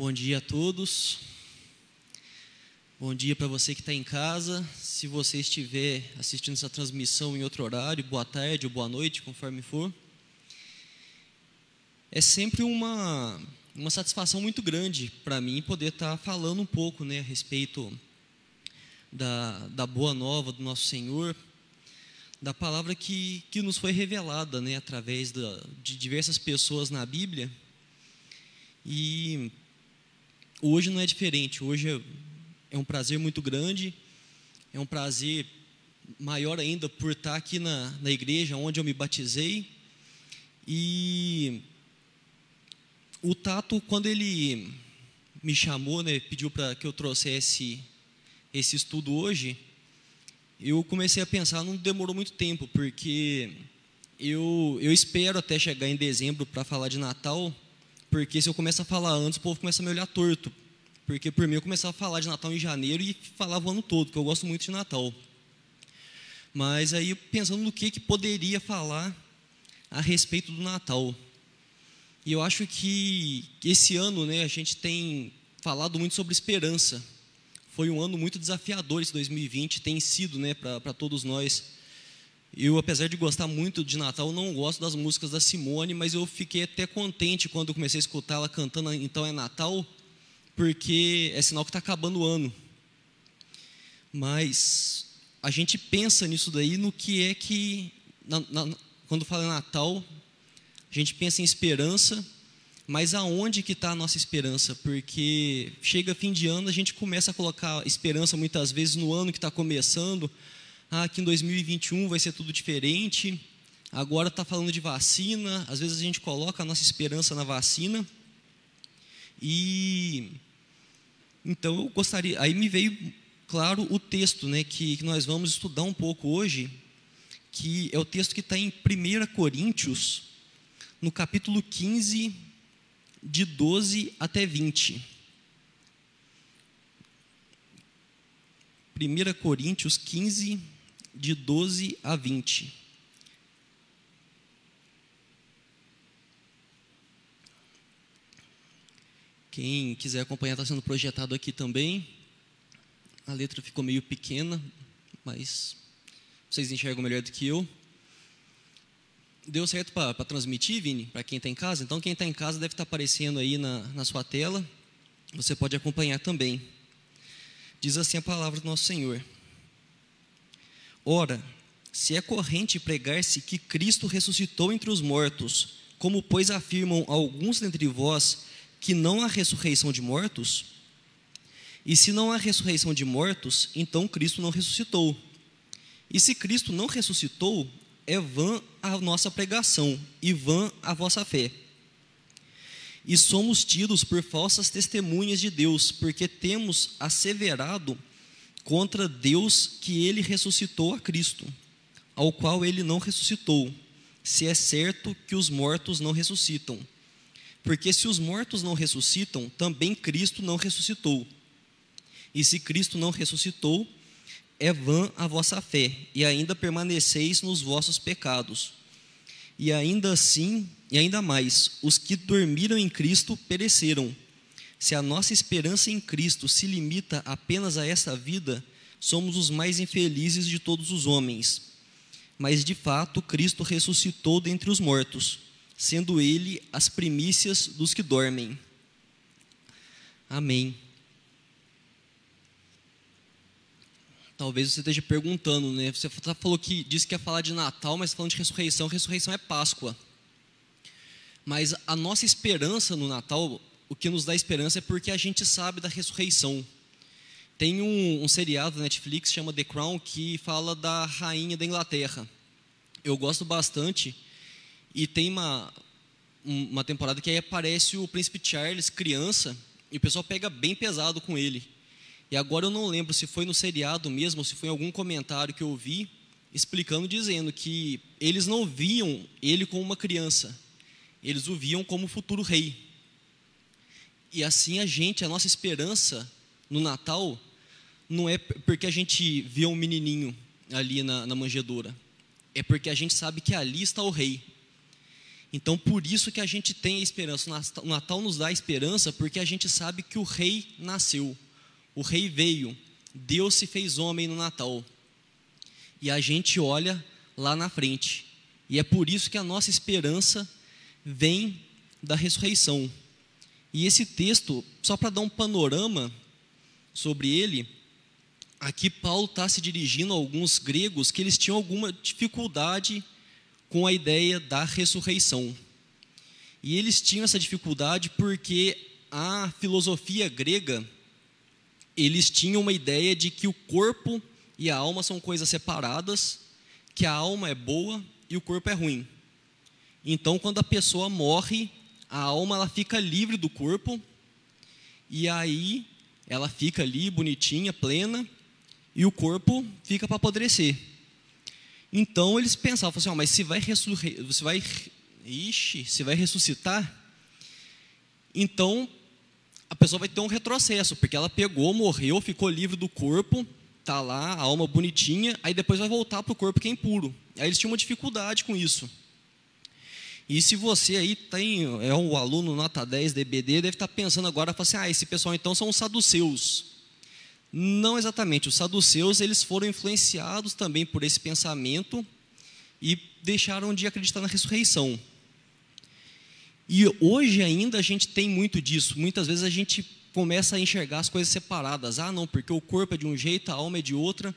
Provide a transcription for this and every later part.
Bom dia a todos. Bom dia para você que está em casa. Se você estiver assistindo essa transmissão em outro horário, boa tarde ou boa noite, conforme for. É sempre uma, uma satisfação muito grande para mim poder estar tá falando um pouco né, a respeito da, da boa nova do nosso Senhor, da palavra que, que nos foi revelada né, através da, de diversas pessoas na Bíblia. E hoje não é diferente. Hoje é, é um prazer muito grande, é um prazer maior ainda por estar aqui na, na igreja onde eu me batizei. E o Tato, quando ele me chamou, né, pediu para que eu trouxesse esse estudo hoje, eu comecei a pensar, não demorou muito tempo, porque eu, eu espero até chegar em dezembro para falar de Natal, porque se eu começar a falar antes, o povo começa a me olhar torto. Porque por mim eu começava a falar de Natal em janeiro e falava o ano todo, porque eu gosto muito de Natal. Mas aí pensando no que, que poderia falar a respeito do Natal. E eu acho que esse ano né, a gente tem falado muito sobre esperança. Foi um ano muito desafiador esse 2020, tem sido né, para todos nós. Eu, apesar de gostar muito de Natal, não gosto das músicas da Simone, mas eu fiquei até contente quando comecei a escutar ela cantando Então é Natal, porque é sinal que está acabando o ano. Mas a gente pensa nisso daí, no que é que, na, na, quando fala Natal, a gente pensa em esperança, mas aonde que está a nossa esperança? Porque chega fim de ano, a gente começa a colocar esperança muitas vezes no ano que está começando, ah, que em 2021 vai ser tudo diferente. Agora está falando de vacina, às vezes a gente coloca a nossa esperança na vacina. E então eu gostaria, aí me veio claro o texto, né, que, que nós vamos estudar um pouco hoje, que é o texto que está em 1 Coríntios, no capítulo 15, de 12 até 20. 1 Coríntios 15, de 12 a 20. Quem quiser acompanhar, está sendo projetado aqui também. A letra ficou meio pequena, mas vocês enxergam melhor do que eu. Deu certo para transmitir, Vini, para quem está em casa? Então, quem está em casa deve estar tá aparecendo aí na, na sua tela. Você pode acompanhar também. Diz assim a palavra do nosso Senhor. Ora, se é corrente pregar-se que Cristo ressuscitou entre os mortos, como pois afirmam alguns dentre vós que não há ressurreição de mortos, e se não há ressurreição de mortos, então Cristo não ressuscitou. E se Cristo não ressuscitou, é vã a nossa pregação e vã a vossa fé. E somos tidos por falsas testemunhas de Deus, porque temos asseverado contra Deus que ele ressuscitou a Cristo, ao qual ele não ressuscitou, se é certo que os mortos não ressuscitam. Porque se os mortos não ressuscitam, também Cristo não ressuscitou. E se Cristo não ressuscitou, é vã a vossa fé, e ainda permaneceis nos vossos pecados. E ainda assim, e ainda mais, os que dormiram em Cristo pereceram. Se a nossa esperança em Cristo se limita apenas a essa vida, somos os mais infelizes de todos os homens. Mas de fato, Cristo ressuscitou dentre os mortos, sendo ele as primícias dos que dormem. Amém. Talvez você esteja perguntando, né? Você falou que disse que ia falar de Natal, mas falando de ressurreição, ressurreição é Páscoa. Mas a nossa esperança no Natal o que nos dá esperança é porque a gente sabe da ressurreição. Tem um, um seriado da Netflix chama The Crown que fala da rainha da Inglaterra. Eu gosto bastante e tem uma uma temporada que aí aparece o príncipe Charles criança e o pessoal pega bem pesado com ele. E agora eu não lembro se foi no seriado mesmo, se foi em algum comentário que eu vi explicando dizendo que eles não viam ele como uma criança, eles o viam como futuro rei. E assim a gente, a nossa esperança no Natal, não é porque a gente vê um menininho ali na, na manjedoura, é porque a gente sabe que ali está o rei. Então, por isso que a gente tem a esperança. O Natal nos dá a esperança porque a gente sabe que o rei nasceu. O rei veio. Deus se fez homem no Natal. E a gente olha lá na frente. E é por isso que a nossa esperança vem da ressurreição. E esse texto, só para dar um panorama sobre ele, aqui Paulo está se dirigindo a alguns gregos que eles tinham alguma dificuldade com a ideia da ressurreição. E eles tinham essa dificuldade porque a filosofia grega, eles tinham uma ideia de que o corpo e a alma são coisas separadas, que a alma é boa e o corpo é ruim. Então, quando a pessoa morre, a alma ela fica livre do corpo e aí ela fica ali bonitinha, plena, e o corpo fica para apodrecer. Então eles pensavam assim, oh, mas se vai você vai, ixi, se vai ressuscitar, então a pessoa vai ter um retrocesso, porque ela pegou, morreu, ficou livre do corpo, tá lá, a alma bonitinha, aí depois vai voltar para o corpo que é impuro. Aí eles tinham uma dificuldade com isso. E se você aí tem, é um aluno nota 10 DBD, deve estar tá pensando agora, assim, ah, esse pessoal então são os saduceus. Não exatamente. Os saduceus eles foram influenciados também por esse pensamento e deixaram de acreditar na ressurreição. E hoje ainda a gente tem muito disso. Muitas vezes a gente começa a enxergar as coisas separadas. Ah, não, porque o corpo é de um jeito, a alma é de outra.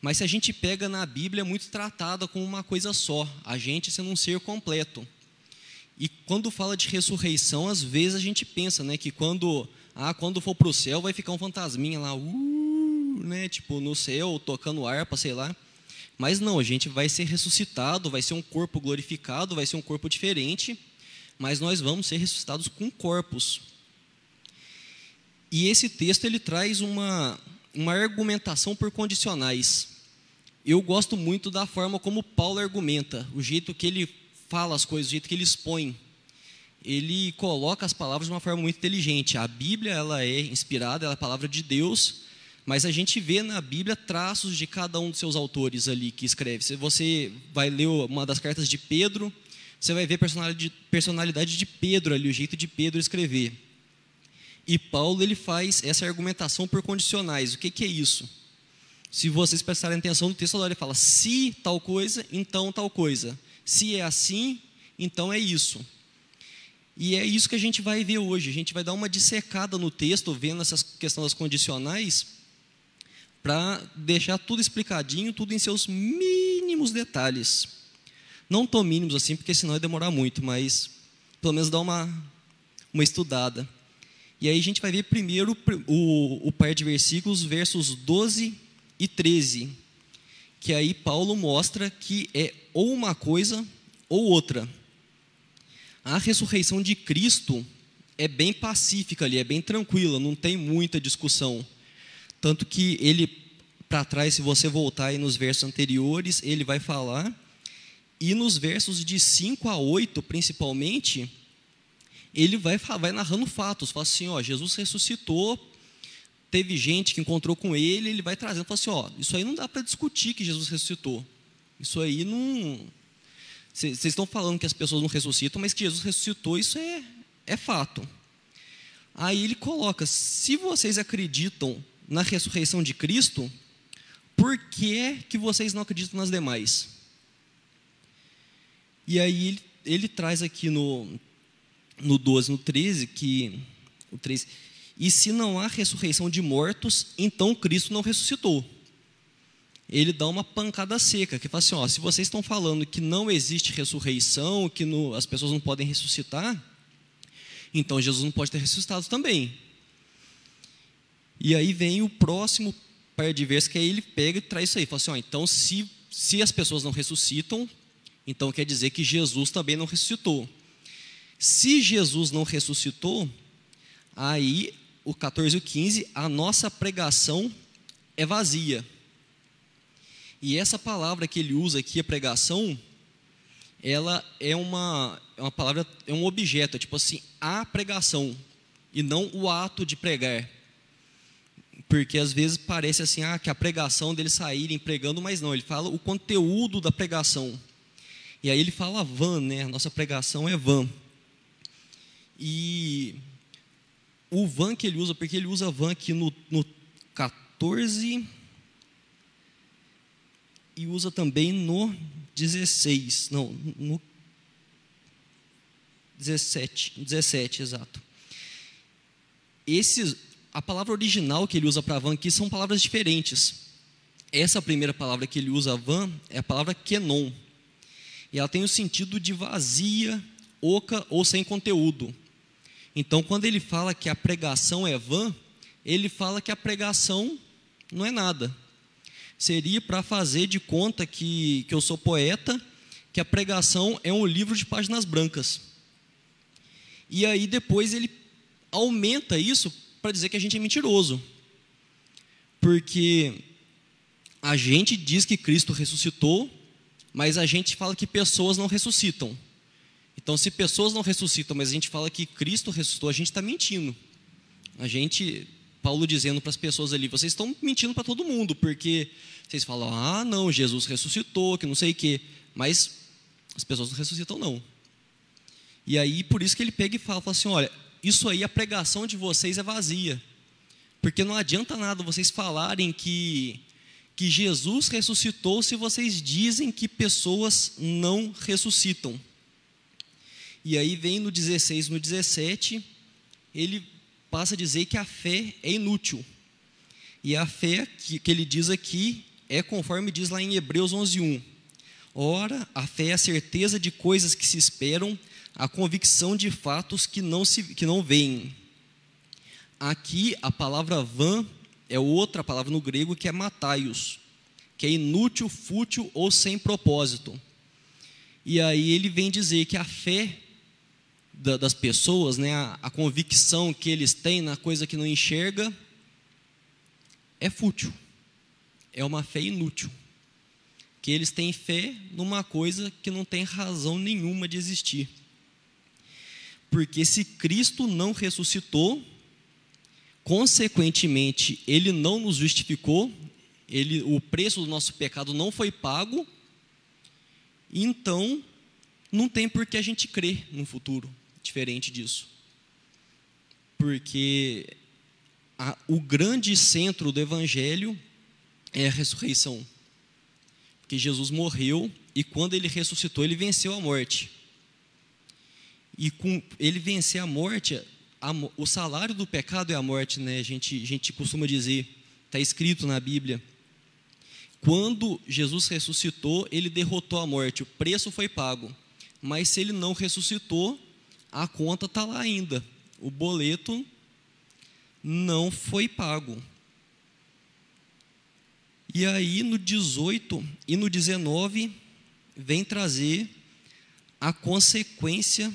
Mas se a gente pega na Bíblia, é muito tratada como uma coisa só. A gente sendo um ser completo. E quando fala de ressurreição, às vezes a gente pensa, né, que quando ah, quando for para o céu vai ficar um fantasminha lá, uh, né, tipo no céu tocando harpa, sei lá. Mas não, a gente vai ser ressuscitado, vai ser um corpo glorificado, vai ser um corpo diferente, mas nós vamos ser ressuscitados com corpos. E esse texto ele traz uma uma argumentação por condicionais. Eu gosto muito da forma como Paulo argumenta, o jeito que ele fala as coisas, o jeito que ele expõe ele coloca as palavras de uma forma muito inteligente. A Bíblia ela é inspirada, ela é a palavra de Deus, mas a gente vê na Bíblia traços de cada um dos seus autores ali que escreve. Se você vai ler uma das cartas de Pedro, você vai ver personalidade de Pedro ali, o jeito de Pedro escrever. E Paulo ele faz essa argumentação por condicionais. O que, que é isso? Se vocês prestarem atenção no texto, ele fala: se tal coisa, então tal coisa. Se é assim, então é isso. E é isso que a gente vai ver hoje. A gente vai dar uma dissecada no texto, vendo essas questões das condicionais, para deixar tudo explicadinho, tudo em seus mínimos detalhes. Não tão mínimos assim, porque senão ia demorar muito, mas pelo menos dar uma, uma estudada. E aí a gente vai ver primeiro o, o par de versículos, versos 12 e 13, que aí Paulo mostra que é ou uma coisa ou outra a ressurreição de Cristo é bem pacífica ali, é bem tranquila, não tem muita discussão. Tanto que ele, para trás, se você voltar aí nos versos anteriores, ele vai falar, e nos versos de 5 a 8, principalmente, ele vai, vai narrando fatos, fala assim, ó, Jesus ressuscitou, teve gente que encontrou com ele, ele vai trazendo, fala assim, ó, isso aí não dá para discutir que Jesus ressuscitou. Isso aí não, vocês estão falando que as pessoas não ressuscitam, mas que Jesus ressuscitou, isso é, é fato. Aí ele coloca: se vocês acreditam na ressurreição de Cristo, por que, que vocês não acreditam nas demais? E aí ele, ele traz aqui no, no 12, no 13, que. O 13, e se não há ressurreição de mortos, então Cristo não ressuscitou ele dá uma pancada seca, que fala assim, ó, se vocês estão falando que não existe ressurreição, que no, as pessoas não podem ressuscitar, então Jesus não pode ter ressuscitado também. E aí vem o próximo par de que aí ele pega e traz isso aí, fala assim, ó, então se, se as pessoas não ressuscitam, então quer dizer que Jesus também não ressuscitou. Se Jesus não ressuscitou, aí o 14 e o 15, a nossa pregação é vazia e essa palavra que ele usa aqui, a pregação, ela é uma, é uma palavra, é um objeto, é tipo assim, a pregação, e não o ato de pregar. Porque às vezes parece assim, ah, que a pregação deles saírem pregando, mas não, ele fala o conteúdo da pregação. E aí ele fala van, né? A nossa pregação é van. E o van que ele usa, porque ele usa van aqui no, no 14 e usa também no 16, não, no 17, 17, exato. Esses, a palavra original que ele usa para van aqui são palavras diferentes. Essa primeira palavra que ele usa van é a palavra kenon. E ela tem o sentido de vazia, oca ou sem conteúdo. Então, quando ele fala que a pregação é vã, ele fala que a pregação não é nada. Seria para fazer de conta que, que eu sou poeta, que a pregação é um livro de páginas brancas. E aí depois ele aumenta isso para dizer que a gente é mentiroso. Porque a gente diz que Cristo ressuscitou, mas a gente fala que pessoas não ressuscitam. Então, se pessoas não ressuscitam, mas a gente fala que Cristo ressuscitou, a gente está mentindo. A gente, Paulo dizendo para as pessoas ali, vocês estão mentindo para todo mundo, porque vocês falam, ah, não, Jesus ressuscitou, que não sei o quê, mas as pessoas não ressuscitam, não. E aí, por isso que ele pega e fala, fala assim: olha, isso aí, a pregação de vocês é vazia, porque não adianta nada vocês falarem que, que Jesus ressuscitou se vocês dizem que pessoas não ressuscitam. E aí vem no 16, no 17, ele passa a dizer que a fé é inútil. E a fé que, que ele diz aqui é conforme diz lá em Hebreus 11:1. Ora, a fé é a certeza de coisas que se esperam, a convicção de fatos que não se que não veem. Aqui a palavra van é outra palavra no grego que é mataios, que é inútil, fútil ou sem propósito. E aí ele vem dizer que a fé da, das pessoas, né, a, a convicção que eles têm na coisa que não enxerga, é fútil, é uma fé inútil. Que eles têm fé numa coisa que não tem razão nenhuma de existir. Porque se Cristo não ressuscitou, consequentemente, ele não nos justificou, ele, o preço do nosso pecado não foi pago, então não tem por que a gente crer no futuro diferente disso. Porque a, o grande centro do Evangelho é a ressurreição. Porque Jesus morreu e quando ele ressuscitou, ele venceu a morte. E com ele vencer a morte, a, o salário do pecado é a morte, né? A gente, a gente costuma dizer, está escrito na Bíblia. Quando Jesus ressuscitou, ele derrotou a morte, o preço foi pago. Mas se ele não ressuscitou, a conta está lá ainda. O boleto não foi pago. E aí no 18 e no 19 vem trazer a consequência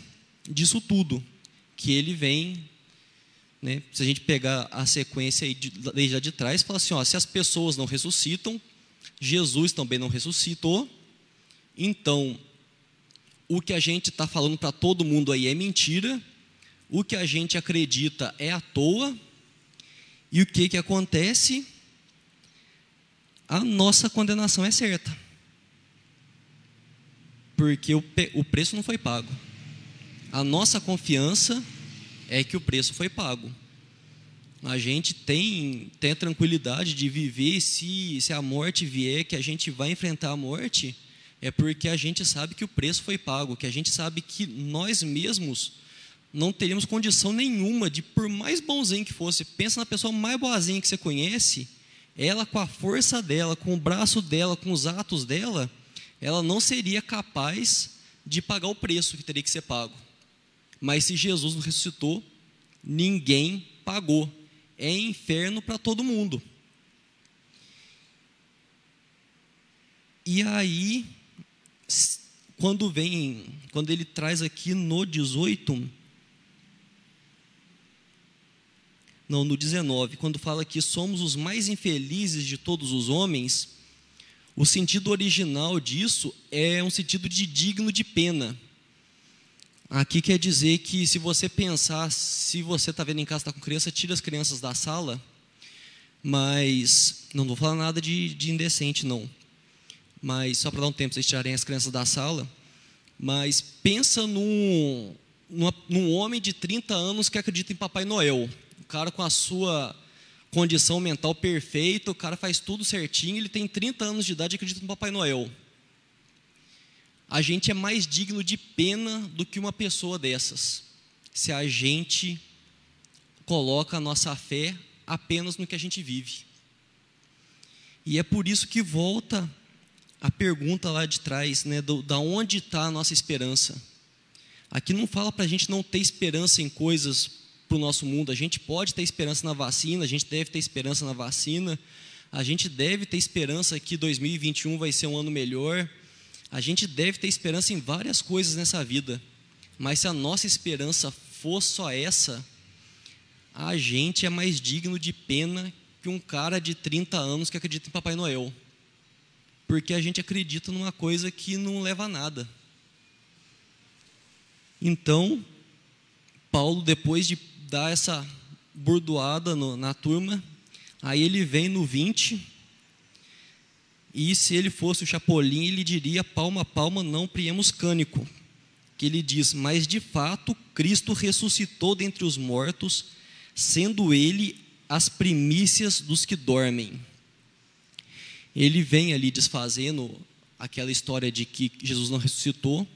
disso tudo, que ele vem, né, se a gente pegar a sequência aí de, desde de trás, fala assim, ó, se as pessoas não ressuscitam, Jesus também não ressuscitou, então o que a gente está falando para todo mundo aí é mentira, o que a gente acredita é à toa, e o que, que acontece? A nossa condenação é certa, porque o, o preço não foi pago. A nossa confiança é que o preço foi pago. A gente tem, tem a tranquilidade de viver se, se a morte vier, que a gente vai enfrentar a morte é porque a gente sabe que o preço foi pago, que a gente sabe que nós mesmos não teríamos condição nenhuma de, por mais bonzinho que fosse, pensa na pessoa mais boazinha que você conhece, ela com a força dela, com o braço dela, com os atos dela, ela não seria capaz de pagar o preço que teria que ser pago. Mas se Jesus não ressuscitou, ninguém pagou. É inferno para todo mundo. E aí, quando vem, quando ele traz aqui no 18, não, no 19, quando fala que somos os mais infelizes de todos os homens, o sentido original disso é um sentido de digno de pena. Aqui quer dizer que se você pensar, se você está vendo em casa, está com criança, tira as crianças da sala, mas não vou falar nada de, de indecente, não mas só para dar um tempo para vocês tirarem as crianças da sala. Mas pensa num, num homem de 30 anos que acredita em Papai Noel. O cara com a sua condição mental perfeita, o cara faz tudo certinho, ele tem 30 anos de idade e acredita no Papai Noel. A gente é mais digno de pena do que uma pessoa dessas, se a gente coloca a nossa fé apenas no que a gente vive. E é por isso que volta a pergunta lá de trás, né, do, da onde está a nossa esperança. Aqui não fala para a gente não ter esperança em coisas para o nosso mundo. A gente pode ter esperança na vacina, a gente deve ter esperança na vacina, a gente deve ter esperança que 2021 vai ser um ano melhor. A gente deve ter esperança em várias coisas nessa vida. Mas se a nossa esperança for só essa, a gente é mais digno de pena que um cara de 30 anos que acredita em Papai Noel porque a gente acredita numa coisa que não leva a nada. Então, Paulo, depois de dar essa burdoada no, na turma, aí ele vem no 20, e se ele fosse o Chapolin, ele diria palma a palma, não priemos cânico. Que ele diz: Mas de fato, Cristo ressuscitou dentre os mortos, sendo ele as primícias dos que dormem ele vem ali desfazendo aquela história de que Jesus não ressuscitou,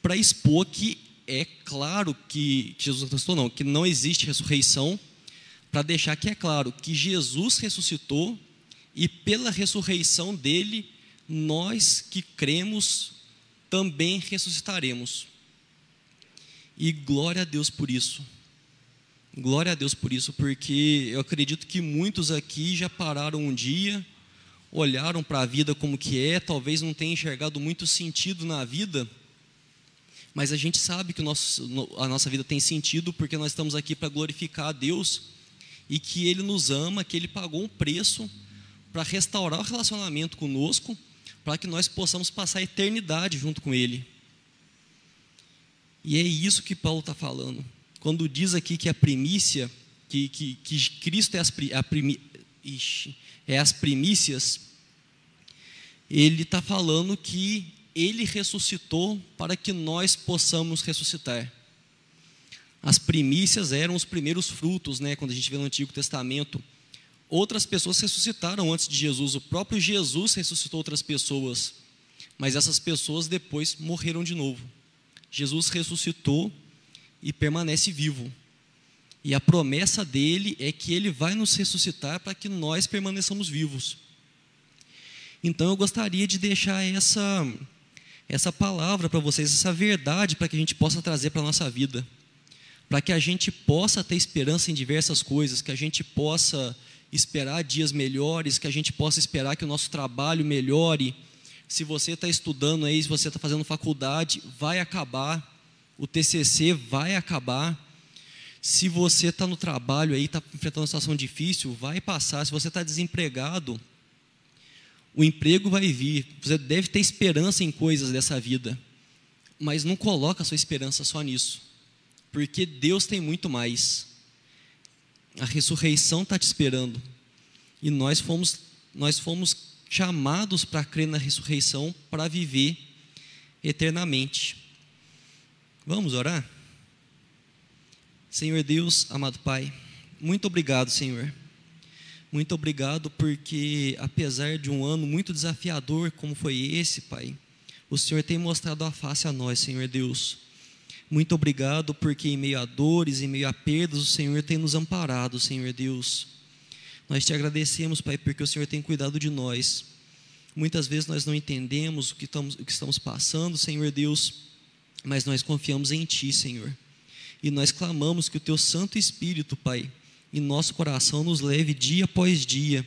para expor que é claro que Jesus não ressuscitou, não, que não existe ressurreição, para deixar que é claro que Jesus ressuscitou e pela ressurreição dele, nós que cremos também ressuscitaremos. E glória a Deus por isso. Glória a Deus por isso, porque eu acredito que muitos aqui já pararam um dia olharam para a vida como que é, talvez não tenham enxergado muito sentido na vida, mas a gente sabe que nosso, a nossa vida tem sentido porque nós estamos aqui para glorificar a Deus e que Ele nos ama, que Ele pagou um preço para restaurar o relacionamento conosco, para que nós possamos passar a eternidade junto com Ele. E é isso que Paulo está falando. Quando diz aqui que a primícia, que, que, que Cristo é as, a primi, ixi, é as primícias, ele está falando que ele ressuscitou para que nós possamos ressuscitar. As primícias eram os primeiros frutos, né, quando a gente vê no Antigo Testamento. Outras pessoas ressuscitaram antes de Jesus, o próprio Jesus ressuscitou outras pessoas, mas essas pessoas depois morreram de novo. Jesus ressuscitou e permanece vivo. E a promessa dele é que ele vai nos ressuscitar para que nós permaneçamos vivos. Então eu gostaria de deixar essa essa palavra para vocês, essa verdade para que a gente possa trazer para a nossa vida. Para que a gente possa ter esperança em diversas coisas, que a gente possa esperar dias melhores, que a gente possa esperar que o nosso trabalho melhore. Se você está estudando aí, se você está fazendo faculdade, vai acabar, o TCC vai acabar se você está no trabalho aí, está enfrentando uma situação difícil, vai passar. Se você está desempregado, o emprego vai vir. Você deve ter esperança em coisas dessa vida, mas não coloca a sua esperança só nisso, porque Deus tem muito mais. A ressurreição está te esperando e nós fomos nós fomos chamados para crer na ressurreição para viver eternamente. Vamos orar? Senhor Deus, amado Pai, muito obrigado, Senhor. Muito obrigado porque, apesar de um ano muito desafiador como foi esse, Pai, o Senhor tem mostrado a face a nós, Senhor Deus. Muito obrigado porque, em meio a dores, em meio a perdas, o Senhor tem nos amparado, Senhor Deus. Nós te agradecemos, Pai, porque o Senhor tem cuidado de nós. Muitas vezes nós não entendemos o que estamos, o que estamos passando, Senhor Deus, mas nós confiamos em Ti, Senhor. E nós clamamos que o teu Santo Espírito, Pai, em nosso coração nos leve dia após dia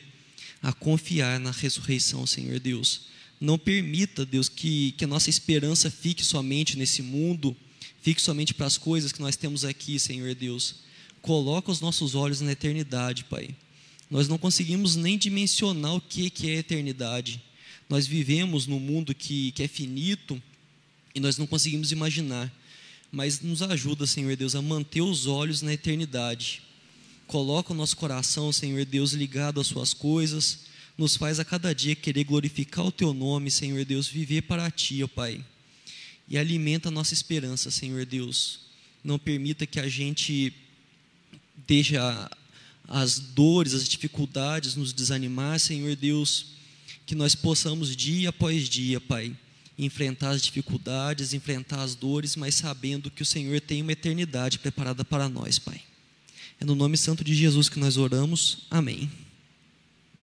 a confiar na ressurreição, Senhor Deus. Não permita, Deus, que, que a nossa esperança fique somente nesse mundo, fique somente para as coisas que nós temos aqui, Senhor Deus. Coloca os nossos olhos na eternidade, Pai. Nós não conseguimos nem dimensionar o que, que é eternidade. Nós vivemos num mundo que, que é finito e nós não conseguimos imaginar mas nos ajuda, Senhor Deus, a manter os olhos na eternidade. Coloca o nosso coração, Senhor Deus, ligado às Suas coisas, nos faz a cada dia querer glorificar o Teu nome, Senhor Deus, viver para Ti, ó Pai. e alimenta a nossa esperança, Senhor Deus. Não permita que a gente deixe as dores, as dificuldades nos desanimar, Senhor Deus, que nós possamos dia após dia, Pai, enfrentar as dificuldades, enfrentar as dores, mas sabendo que o Senhor tem uma eternidade preparada para nós, Pai. É no nome santo de Jesus que nós oramos. Amém.